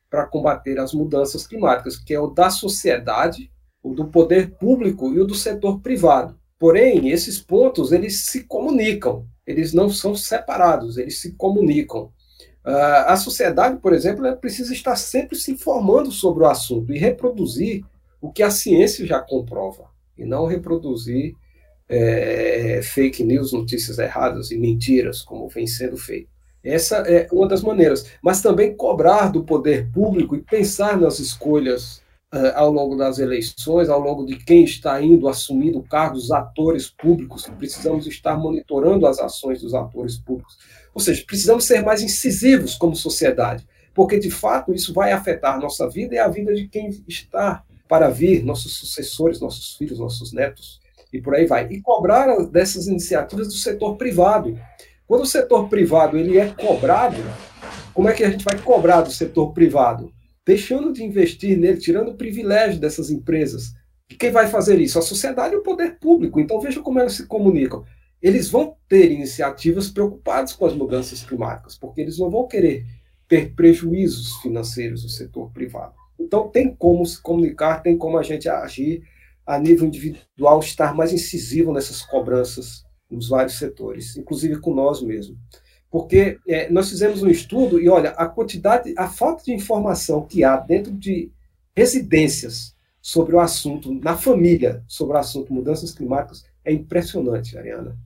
para combater as mudanças climáticas, que é o da sociedade, o do poder público e o do setor privado. Porém, esses pontos eles se comunicam, eles não são separados, eles se comunicam. Uh, a sociedade, por exemplo, precisa estar sempre se informando sobre o assunto e reproduzir o que a ciência já comprova, e não reproduzir é, fake news, notícias erradas e mentiras, como vem sendo feito. Essa é uma das maneiras. Mas também cobrar do poder público e pensar nas escolhas uh, ao longo das eleições, ao longo de quem está indo assumindo cargos, atores públicos, precisamos estar monitorando as ações dos atores públicos. Ou seja, precisamos ser mais incisivos como sociedade, porque de fato isso vai afetar nossa vida e a vida de quem está para vir, nossos sucessores, nossos filhos, nossos netos e por aí vai. E cobrar dessas iniciativas do setor privado. Quando o setor privado ele é cobrado, como é que a gente vai cobrar do setor privado? Deixando de investir nele, tirando o privilégio dessas empresas. E quem vai fazer isso? A sociedade e o poder público. Então veja como elas se comunicam. Eles vão ter iniciativas preocupadas com as mudanças climáticas, porque eles não vão querer ter prejuízos financeiros do setor privado. Então tem como se comunicar, tem como a gente agir a nível individual, estar mais incisivo nessas cobranças nos vários setores, inclusive com nós mesmos. Porque é, nós fizemos um estudo e, olha, a quantidade, a falta de informação que há dentro de residências sobre o assunto, na família, sobre o assunto mudanças climáticas, é impressionante, Ariana.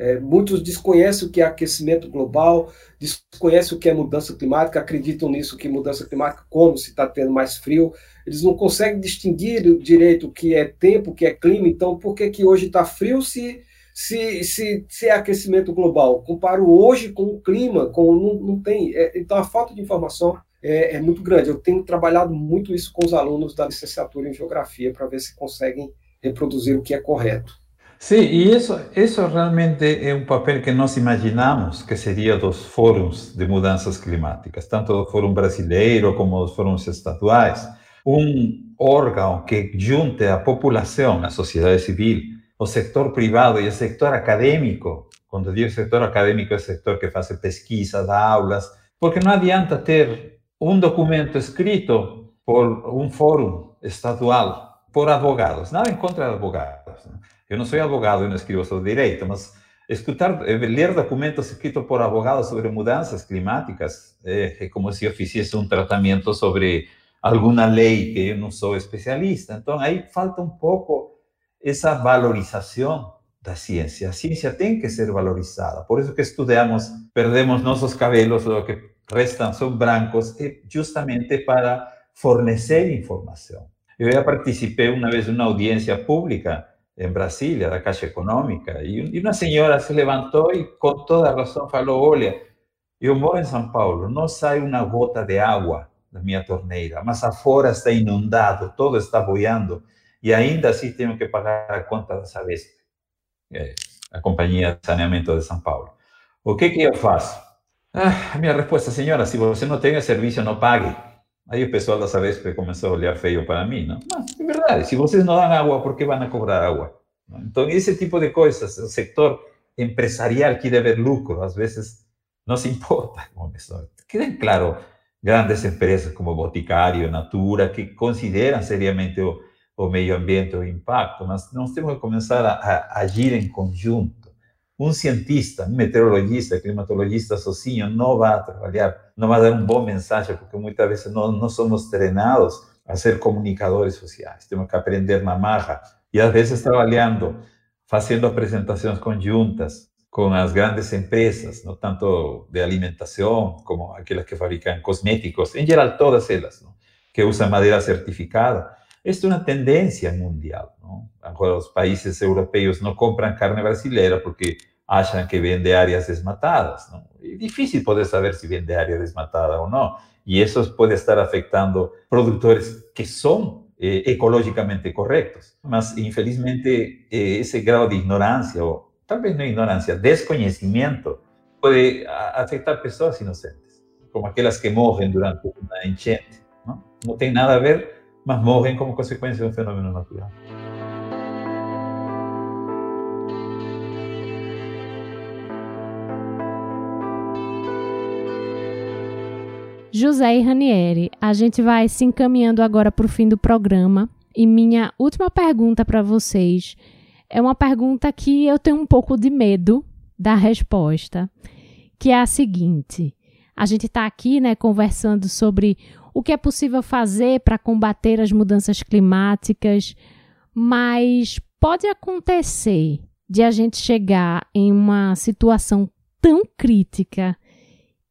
É, muitos desconhecem o que é aquecimento global, desconhecem o que é mudança climática, acreditam nisso que mudança climática, como se está tendo mais frio, eles não conseguem distinguir direito o que é tempo, o que é clima, então por que, que hoje está frio se, se, se, se é aquecimento global? Comparo hoje com o clima, com, não, não tem. É, então a falta de informação é, é muito grande. Eu tenho trabalhado muito isso com os alunos da licenciatura em geografia para ver se conseguem reproduzir o que é correto. Sim, e isso, isso realmente é um papel que nós imaginamos que seria dos fóruns de mudanças climáticas, tanto do Fórum Brasileiro como dos fóruns estaduais, um órgão que junte a população, a sociedade civil, o setor privado e o setor acadêmico. Quando digo setor acadêmico, é o setor que faz pesquisa, dá aulas, porque não adianta ter um documento escrito por um fórum estadual, por advogados, nada em contra de advogados. Né? Eu não sou advogado, eu não escrevo sobre direito, mas escutar, eh, ler documentos escritos por advogados sobre mudanças climáticas é, é como se eu fizesse um tratamento sobre alguma lei que eu não sou especialista. Então, aí falta um pouco essa valorização da ciência. A ciência tem que ser valorizada. Por isso que estudamos, perdemos nossos cabelos, o que restam são brancos, justamente para fornecer informação. Eu já participei uma vez de uma audiência pública em Brasília, da Caixa Econômica, e, uma senhora se levantou e, com toda razão, falou: Olha, eu moro em São Paulo, não sai uma gota de água da minha torneira, mas afora está inundado, todo está boiando. e ainda assim tenho que pagar a conta da Sabesp, a Companhia de Saneamento de São Paulo. O que que eu faço? Ah, minha resposta, senhora, se você não tem o serviço, não pague. Aí o pessoal da Sabesp começou a olhar feio para mim, não? Mas, é verdade, se vocês não dão água, por que vão cobrar água? Então, esse tipo de coisas, o setor empresarial quiere ver lucro, a veces no se importa. Queden claro grandes empresas como Boticario, Natura, que consideran seriamente o, medio ambiente, o impacto, mas nós temos que começar a, a, agir em conjunto. Um cientista, um meteorologista, climatologista sozinho não vai trabalhar, não vai dar um bom mensagem, porque muitas vezes não, não somos treinados a ser comunicadores sociais. Temos que aprender na marra e às vezes trabalhando fazendo apresentações conjuntas com as grandes empresas, não tanto de alimentação como aquelas que fabricam cosméticos, em geral todas elas, não? que usam madeira certificada. Esta é uma tendência mundial. Não? Agora, os países europeus não compram carne brasileira porque acham que vem de áreas desmatadas. Não? É difícil poder saber se vem de área desmatada ou não. E isso pode estar afetando produtores que são eh, ecológicamente correctos. Mas, infelizmente, eh, ese grado de ignorancia, o tal vez no ignorancia, desconocimiento, puede afectar personas inocentes, como aquellas que morren durante una enchente. No, no tiene nada a ver, mas morren como consecuencia de un fenómeno natural. José e Ranieri, a gente vai se encaminhando agora para o fim do programa. E minha última pergunta para vocês é uma pergunta que eu tenho um pouco de medo da resposta, que é a seguinte: a gente está aqui, né, conversando sobre o que é possível fazer para combater as mudanças climáticas, mas pode acontecer de a gente chegar em uma situação tão crítica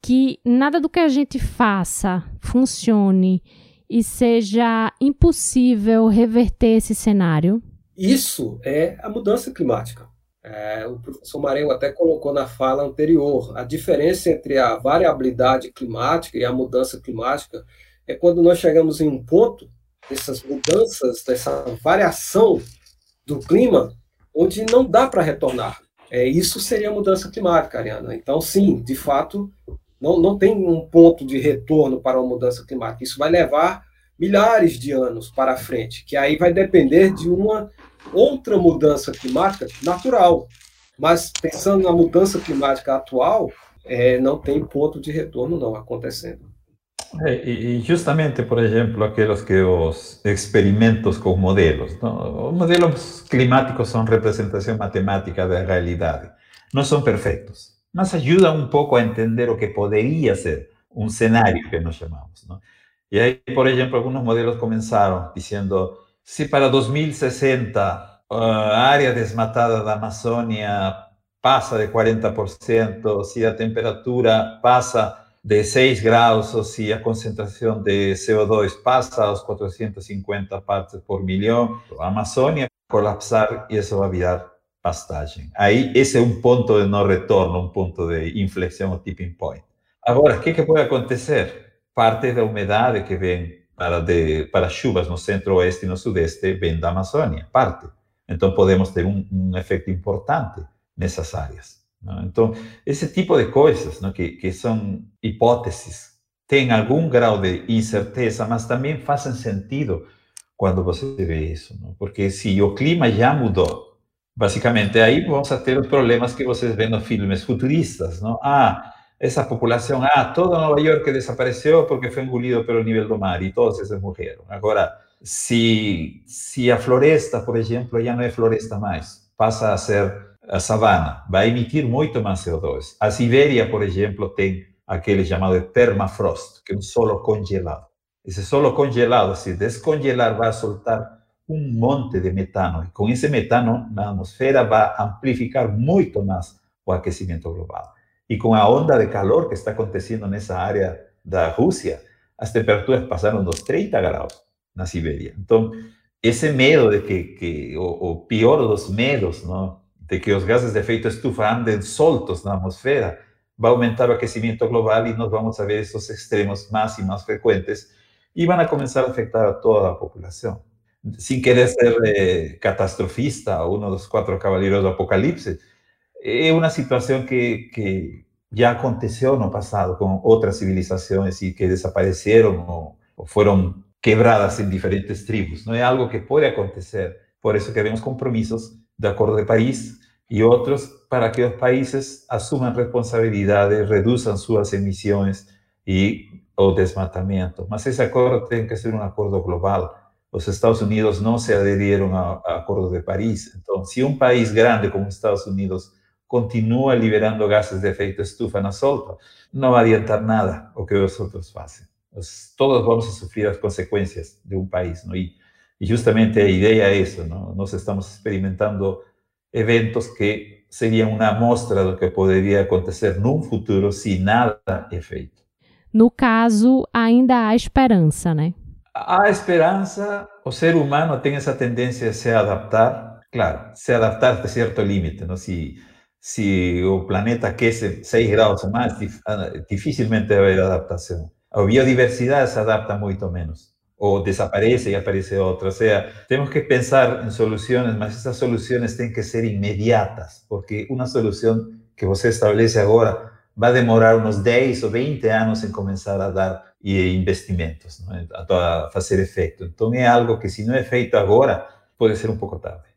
que nada do que a gente faça funcione e seja impossível reverter esse cenário? Isso é a mudança climática. É, o professor Mareu até colocou na fala anterior a diferença entre a variabilidade climática e a mudança climática é quando nós chegamos em um ponto dessas mudanças, dessa variação do clima, onde não dá para retornar. É, isso seria mudança climática, Ariana. Então, sim, de fato, não, não tem um ponto de retorno para uma mudança climática. Isso vai levar milhares de anos para frente, que aí vai depender de uma outra mudança climática natural. Mas pensando na mudança climática atual, é, não tem ponto de retorno não acontecendo. É, e justamente, por exemplo, aqueles que os experimentos com modelos. Os modelos climáticos são representação matemática da realidade. Não são perfeitos nos ayuda un poco a entender lo que podría ser un escenario que nos llamamos. ¿no? Y ahí, por ejemplo, algunos modelos comenzaron diciendo, si para 2060 uh, área desmatada de Amazonia pasa de 40%, si la temperatura pasa de 6 grados o si la concentración de CO2 pasa a los 450 partes por millón, Amazonia colapsar y eso va a virar pastagem. Aí, esse é um ponto de não retorno, um ponto de inflexão, um tipping point. Agora, o que, que acontecer? Parte da umidade que vem para, de, para chuvas no centro-oeste e no sudeste vem da Amazônia, parte. Então, podemos ter um, um efeito importante nessas áreas. Não? Então, esse tipo de coisas não? Que, que são hipóteses, têm algum grau de incerteza, mas também fazem sentido quando você vê isso. Não? Porque se o clima já mudou, Basicamente, aí vamos ter os problemas que vocês veem nos filmes futuristas? Ah, essa população, ah, toda Nova York desapareceu porque foi engolido pelo nível do mar e todos esses morreram. Agora, se, se a floresta, por exemplo, já não é floresta mais, passa a ser a savana, vai emitir muito mais CO2. A Sibéria, por exemplo, tem aquele chamado permafrost, que é um solo congelado. Esse solo congelado, se descongelar, vai soltar um monte de metano. E com esse metano na atmosfera vai amplificar muito mais o aquecimento global. E com a onda de calor que está acontecendo nessa área da Rússia, as temperaturas passaram dos 30 graus na Sibéria. Então, esse medo de que, que o, o, pior dos medos, não, de que os gases de efeito estufa andem soltos na atmosfera, vai aumentar o aquecimento global e nós vamos ver esses extremos mais e mais frequentes e vão começar a afetar a toda a população. Sin querer ser eh, catastrofista, uno de los cuatro caballeros del apocalipsis, es una situación que, que ya aconteció en el pasado con otras civilizaciones y que desaparecieron o, o fueron quebradas en diferentes tribus. No es algo que puede acontecer. Por eso queremos compromisos de Acuerdo de París y otros para que los países asuman responsabilidades, reduzcan sus emisiones y o desmatamiento. Mas ese acuerdo tiene que ser un acuerdo global. Los Estados Unidos no se adherieron a, a Acuerdo de París. Entonces, si un país grande como Estados Unidos continúa liberando gases de efecto estufa na solta, no va a adiantar nada o que los otros hacen. Todos vamos a sufrir las consecuencias de un país, ¿no? Y justamente la idea es eso, ¿no? Nos estamos experimentando eventos que serían una muestra de lo que podría acontecer en un futuro si nada é feito. No caso, ainda há esperança, né? Há esperança, o ser humano tem essa tendência a se adaptar, claro, se adaptar até certo limite, não? Se, se o planeta aquece 6 graus ou mais, dificilmente vai haver adaptação. A biodiversidade se adapta muito menos o desaparece y aparece otra. O sea, tenemos que pensar en soluciones, mas esas soluciones tienen que ser inmediatas, porque una solución que você establece ahora va a demorar unos 10 o 20 años en comenzar a dar investimentos, ¿no? a, hacer efecto. Entonces es algo que si no es feito agora, puede ser un poco tarde.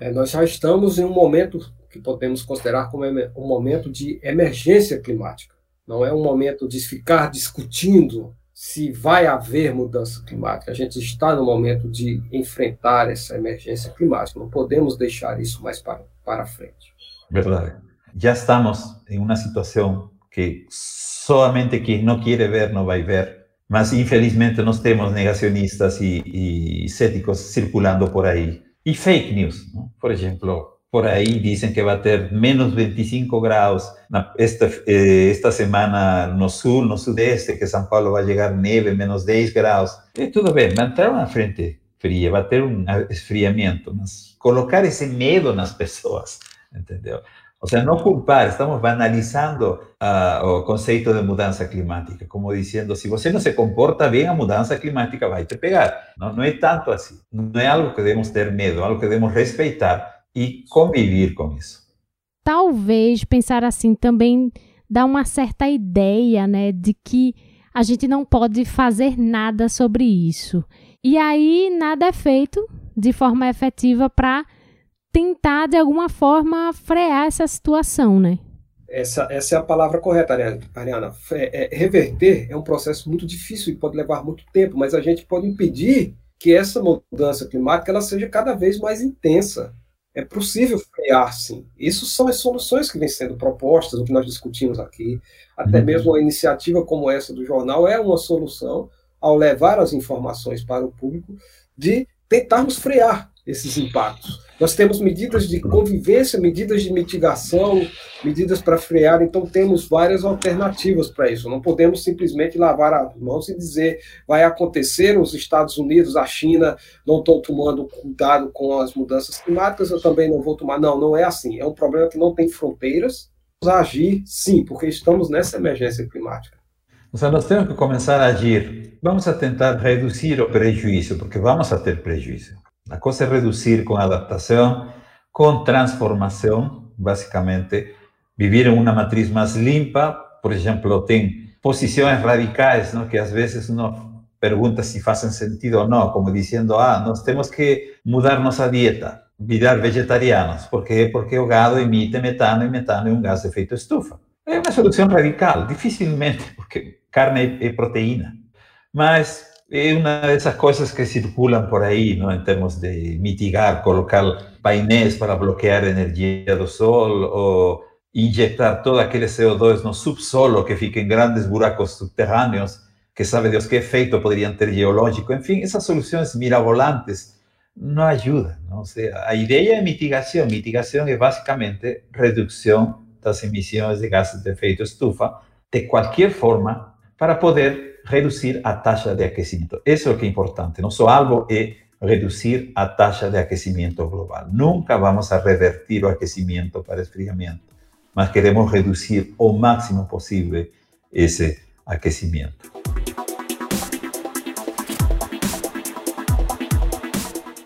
É, nós já estamos em um momento que podemos considerar como um momento de emergência climática. Não é um momento de ficar discutindo se vai haver mudança climática. A gente está no momento de enfrentar essa emergência climática. Não podemos deixar isso mais para, para frente. Verdade. Já estamos em uma situação que somente quem não quer ver não vai ver. Mas, infelizmente, nós temos negacionistas e, e céticos circulando por aí. E fake news, por exemplo, por ahí dicen que va a tener menos 25 grados esta, eh, esta semana no sur, no sudeste, que São Paulo va a llegar nieve, menos 10 grados. E tudo bem, vai entrar uma frente fria, vai ter um esfriamento, mas colocar esse medo nas pessoas, entendeu? O sea, no culpar, estamos banalizando uh, o conceito de mudança climática, como dizendo, se você não se comporta bem, a mudança climática vai te pegar. Não, não é tanto assim. Não é algo que devemos ter medo, algo que devemos respeitar e conviver com isso. Talvez pensar assim também dá uma certa ideia, né, de que a gente não pode fazer nada sobre isso. E aí nada é feito de forma efetiva para tentar de alguma forma frear essa situação, né? Essa, essa é a palavra correta, Ariana. É, é, reverter é um processo muito difícil e pode levar muito tempo, mas a gente pode impedir que essa mudança climática ela seja cada vez mais intensa é possível frear, sim. Isso são as soluções que vêm sendo propostas, o que nós discutimos aqui. Até uhum. mesmo uma iniciativa como essa do jornal é uma solução ao levar as informações para o público de tentarmos frear esses impactos. Nós temos medidas de convivência, medidas de mitigação, medidas para frear, então temos várias alternativas para isso. Não podemos simplesmente lavar as mãos e dizer vai acontecer, os Estados Unidos, a China não estão tomando cuidado com as mudanças climáticas, eu também não vou tomar. Não, não é assim. É um problema que não tem fronteiras. Vamos agir, sim, porque estamos nessa emergência climática. Nós temos que começar a agir. Vamos a tentar reduzir o prejuízo, porque vamos a ter prejuízo. La cosa es reducir con adaptación, con transformación, básicamente, vivir en una matriz más limpa, por ejemplo, ten posiciones radicales, ¿no? que a veces uno pregunta si hacen sentido o no, como diciendo, ah, nos tenemos que mudarnos a dieta, virar vegetarianos, porque porque o gado emite metano y metano es un gas de efecto estufa. Es una solución radical, difícilmente, porque carne es proteína. Mas es una de esas cosas que circulan por ahí, ¿no? En términos de mitigar, colocar painéis para bloquear energía del sol o inyectar todo aquel CO2 no subsolo que fica en grandes buracos subterráneos, que sabe Dios qué efecto podrían tener geológico. En fin, esas soluciones mirabolantes no ayudan, ¿no? O sea, la idea de mitigación, mitigación es básicamente reducción de las emisiones de gases de efecto estufa de cualquier forma para poder reduzir a taxa de aquecimento. Isso é o que é importante. Nosso alvo é reduzir a taxa de aquecimento global. Nunca vamos a revertir o aquecimento para esfriamento, mas queremos reduzir o máximo possível esse aquecimento.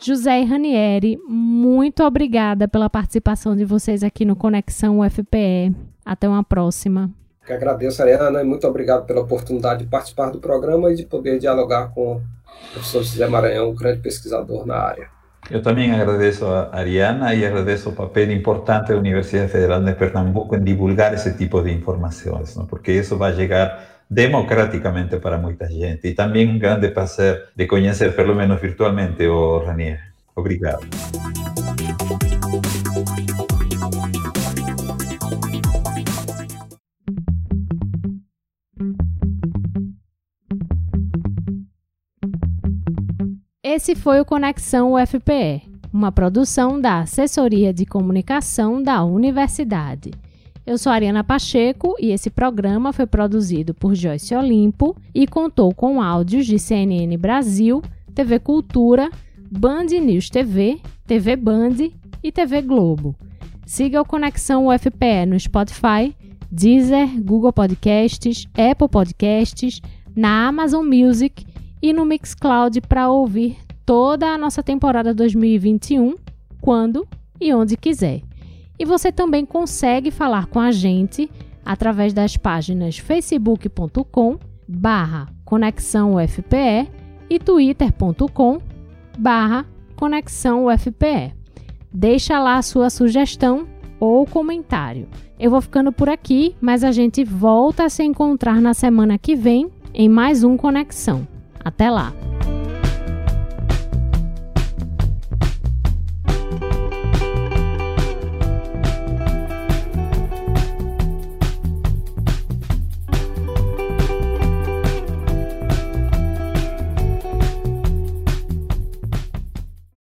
José e Ranieri, muito obrigada pela participação de vocês aqui no Conexão UFPE. Até uma próxima. Que agradeço, Ariana, e muito obrigado pela oportunidade de participar do programa e de poder dialogar com o professor José Maranhão, um grande pesquisador na área. Eu também agradeço a Ariana e agradeço o papel importante da Universidade Federal de Pernambuco em divulgar esse tipo de informações, não? porque isso vai chegar democraticamente para muita gente. E também um grande prazer de conhecer, pelo menos virtualmente, o Ranier. Obrigado. Esse foi o Conexão UFPE, uma produção da Assessoria de Comunicação da Universidade. Eu sou Ariana Pacheco e esse programa foi produzido por Joyce Olimpo e contou com áudios de CNN Brasil, TV Cultura, Band News TV, TV Band e TV Globo. Siga o Conexão UFPE no Spotify, Deezer, Google Podcasts, Apple Podcasts, na Amazon Music e no Mixcloud para ouvir toda a nossa temporada 2021, quando e onde quiser. E você também consegue falar com a gente através das páginas facebook.com barra conexão UFPE e twitter.com barra conexão UFPE. Deixa lá a sua sugestão ou comentário. Eu vou ficando por aqui, mas a gente volta a se encontrar na semana que vem em mais um Conexão. Até lá!